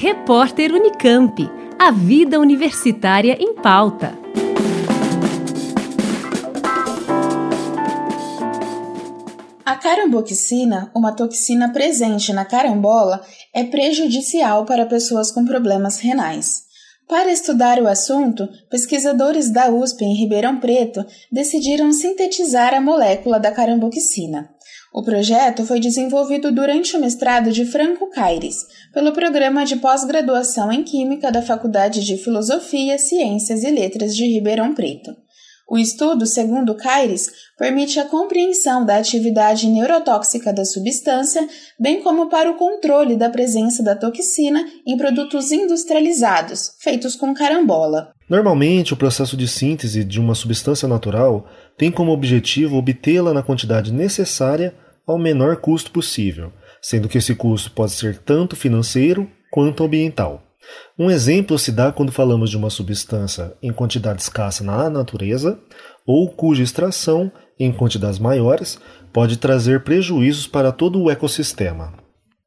Repórter Unicamp. A vida universitária em pauta. A caramboxina, uma toxina presente na carambola, é prejudicial para pessoas com problemas renais. Para estudar o assunto, pesquisadores da USP em Ribeirão Preto decidiram sintetizar a molécula da caramboxina. O projeto foi desenvolvido durante o mestrado de Franco Caires, pelo Programa de Pós-Graduação em Química da Faculdade de Filosofia, Ciências e Letras de Ribeirão Preto. O estudo, segundo Caires, permite a compreensão da atividade neurotóxica da substância, bem como para o controle da presença da toxina em produtos industrializados, feitos com carambola. Normalmente, o processo de síntese de uma substância natural tem como objetivo obtê-la na quantidade necessária ao menor custo possível, sendo que esse custo pode ser tanto financeiro quanto ambiental. Um exemplo se dá quando falamos de uma substância em quantidade escassa na natureza ou cuja extração em quantidades maiores pode trazer prejuízos para todo o ecossistema.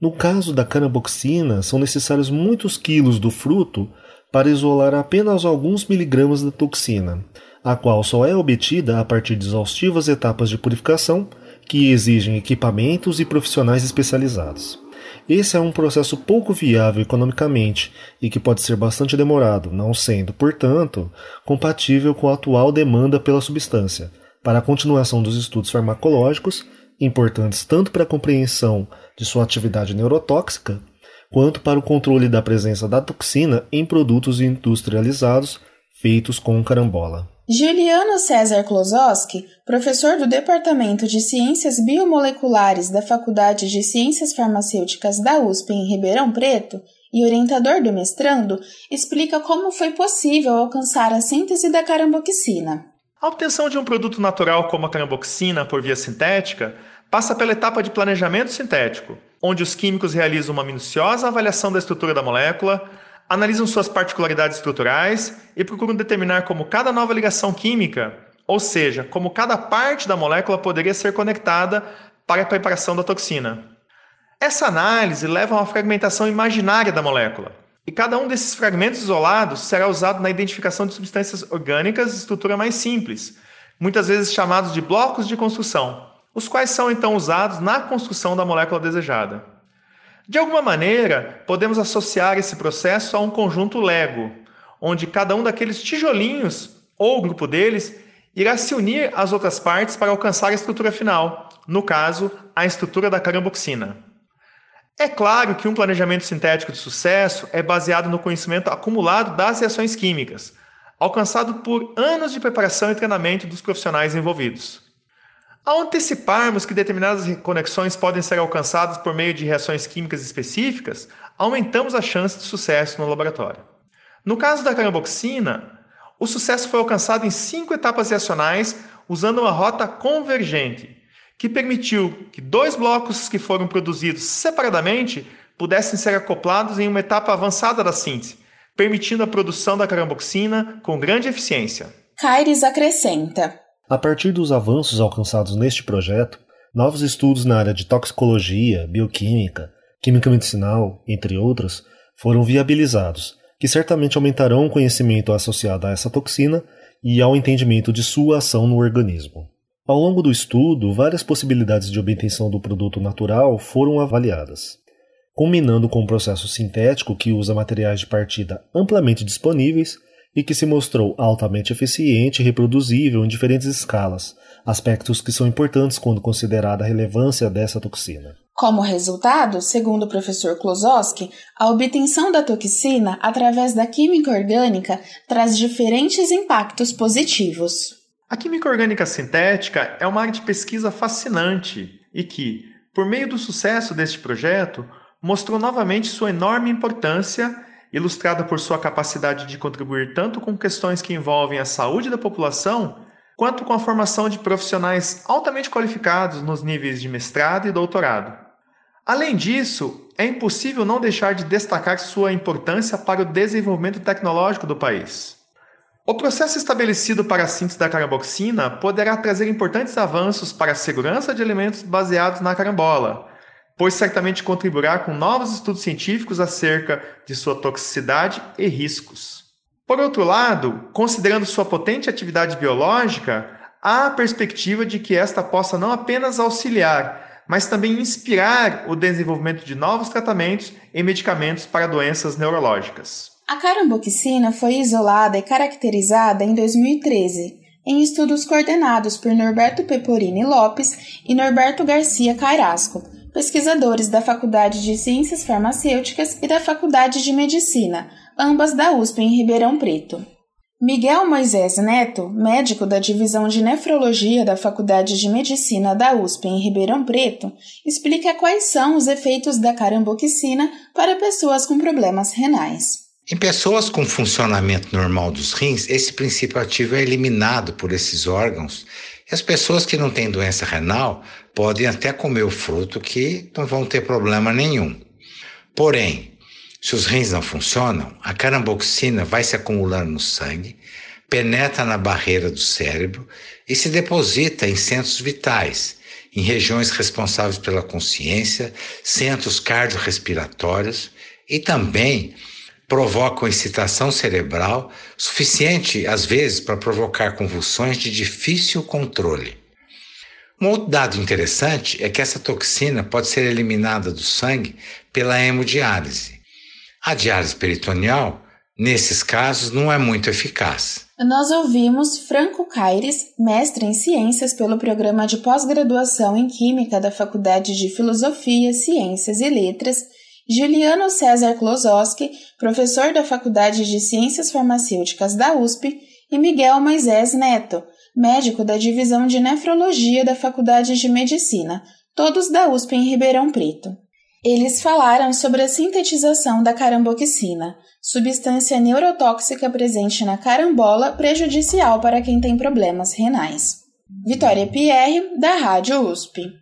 No caso da canaboxina, são necessários muitos quilos do fruto para isolar apenas alguns miligramas da toxina, a qual só é obtida a partir de exaustivas etapas de purificação que exigem equipamentos e profissionais especializados. Esse é um processo pouco viável economicamente e que pode ser bastante demorado, não sendo, portanto, compatível com a atual demanda pela substância, para a continuação dos estudos farmacológicos, importantes tanto para a compreensão de sua atividade neurotóxica, quanto para o controle da presença da toxina em produtos industrializados feitos com carambola. Juliano César Klosowski, professor do Departamento de Ciências Biomoleculares da Faculdade de Ciências Farmacêuticas da USP em Ribeirão Preto e orientador do mestrando, explica como foi possível alcançar a síntese da caramboxina. A obtenção de um produto natural como a caramboxina por via sintética passa pela etapa de planejamento sintético, onde os químicos realizam uma minuciosa avaliação da estrutura da molécula, analisam suas particularidades estruturais e procuram determinar como cada nova ligação química, ou seja, como cada parte da molécula poderia ser conectada para a preparação da toxina. Essa análise leva a uma fragmentação imaginária da molécula, e cada um desses fragmentos isolados será usado na identificação de substâncias orgânicas de estrutura mais simples, muitas vezes chamados de blocos de construção, os quais são então usados na construção da molécula desejada. De alguma maneira, podemos associar esse processo a um conjunto Lego, onde cada um daqueles tijolinhos, ou grupo deles, irá se unir às outras partes para alcançar a estrutura final, no caso, a estrutura da caramboxina. É claro que um planejamento sintético de sucesso é baseado no conhecimento acumulado das reações químicas, alcançado por anos de preparação e treinamento dos profissionais envolvidos. Ao anteciparmos que determinadas conexões podem ser alcançadas por meio de reações químicas específicas, aumentamos a chance de sucesso no laboratório. No caso da caramboxina, o sucesso foi alcançado em cinco etapas reacionais usando uma rota convergente, que permitiu que dois blocos que foram produzidos separadamente pudessem ser acoplados em uma etapa avançada da síntese, permitindo a produção da caramboxina com grande eficiência. Caires acrescenta: a partir dos avanços alcançados neste projeto, novos estudos na área de toxicologia, bioquímica, química medicinal, entre outros, foram viabilizados, que certamente aumentarão o conhecimento associado a essa toxina e ao entendimento de sua ação no organismo. Ao longo do estudo, várias possibilidades de obtenção do produto natural foram avaliadas, culminando com um processo sintético que usa materiais de partida amplamente disponíveis e que se mostrou altamente eficiente e reproduzível em diferentes escalas, aspectos que são importantes quando considerada a relevância dessa toxina. Como resultado, segundo o professor Klosowski, a obtenção da toxina através da química orgânica traz diferentes impactos positivos. A química orgânica sintética é uma área de pesquisa fascinante e que, por meio do sucesso deste projeto, mostrou novamente sua enorme importância ilustrada por sua capacidade de contribuir tanto com questões que envolvem a saúde da população, quanto com a formação de profissionais altamente qualificados nos níveis de mestrado e doutorado. Além disso, é impossível não deixar de destacar sua importância para o desenvolvimento tecnológico do país. O processo estabelecido para a síntese da caramboxina poderá trazer importantes avanços para a segurança de alimentos baseados na carambola, pois certamente contribuirá com novos estudos científicos acerca de sua toxicidade e riscos. Por outro lado, considerando sua potente atividade biológica, há a perspectiva de que esta possa não apenas auxiliar, mas também inspirar o desenvolvimento de novos tratamentos e medicamentos para doenças neurológicas. A caramboxina foi isolada e caracterizada em 2013 em estudos coordenados por Norberto Peporini Lopes e Norberto Garcia Cairasco, pesquisadores da Faculdade de Ciências Farmacêuticas e da Faculdade de Medicina, ambas da USP em Ribeirão Preto. Miguel Moisés Neto, médico da Divisão de Nefrologia da Faculdade de Medicina da USP em Ribeirão Preto, explica quais são os efeitos da caramboxina para pessoas com problemas renais. Em pessoas com funcionamento normal dos rins, esse princípio ativo é eliminado por esses órgãos. As pessoas que não têm doença renal podem até comer o fruto que não vão ter problema nenhum. Porém, se os rins não funcionam, a caramboxina vai se acumulando no sangue, penetra na barreira do cérebro e se deposita em centros vitais, em regiões responsáveis pela consciência, centros cardiorrespiratórios e também provocam excitação cerebral suficiente, às vezes, para provocar convulsões de difícil controle. Um outro dado interessante é que essa toxina pode ser eliminada do sangue pela hemodiálise. A diálise peritoneal, nesses casos, não é muito eficaz. Nós ouvimos Franco Caires, mestre em ciências pelo programa de pós-graduação em Química da Faculdade de Filosofia, Ciências e Letras Juliano César Klosowski, professor da Faculdade de Ciências Farmacêuticas da USP, e Miguel Moisés Neto, médico da Divisão de Nefrologia da Faculdade de Medicina, todos da USP em Ribeirão Preto. Eles falaram sobre a sintetização da caramboxina, substância neurotóxica presente na carambola prejudicial para quem tem problemas renais. Vitória Pierre, da Rádio USP.